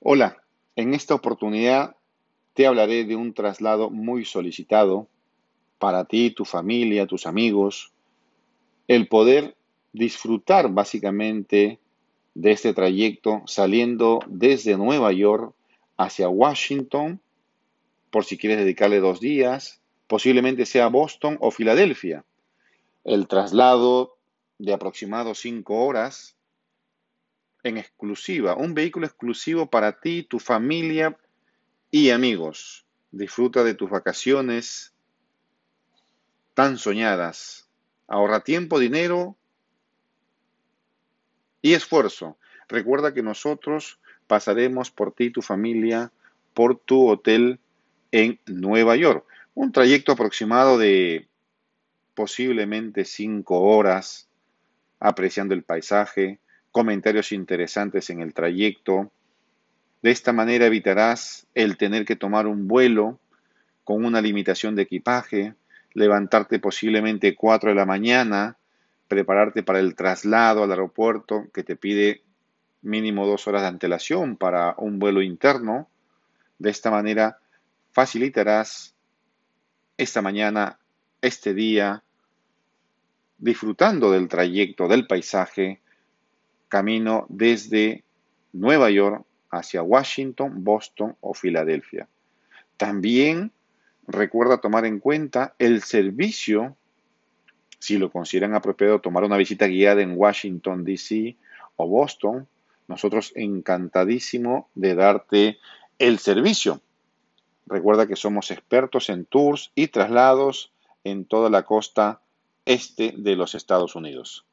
Hola, en esta oportunidad te hablaré de un traslado muy solicitado para ti, tu familia, tus amigos, el poder disfrutar básicamente de este trayecto saliendo desde Nueva York hacia Washington, por si quieres dedicarle dos días, posiblemente sea Boston o Filadelfia. El traslado de aproximado cinco horas en exclusiva, un vehículo exclusivo para ti, tu familia y amigos. Disfruta de tus vacaciones tan soñadas. Ahorra tiempo, dinero y esfuerzo. Recuerda que nosotros pasaremos por ti tu familia por tu hotel en Nueva York. Un trayecto aproximado de posiblemente cinco horas, apreciando el paisaje, comentarios interesantes en el trayecto. De esta manera evitarás el tener que tomar un vuelo con una limitación de equipaje, levantarte posiblemente 4 de la mañana, prepararte para el traslado al aeropuerto que te pide mínimo dos horas de antelación para un vuelo interno. De esta manera facilitarás esta mañana, este día, disfrutando del trayecto, del paisaje, camino desde Nueva York hacia Washington, Boston o Filadelfia. También recuerda tomar en cuenta el servicio, si lo consideran apropiado, tomar una visita guiada en Washington, D.C. o Boston. Nosotros encantadísimo de darte el servicio. Recuerda que somos expertos en tours y traslados en toda la costa este de los Estados Unidos.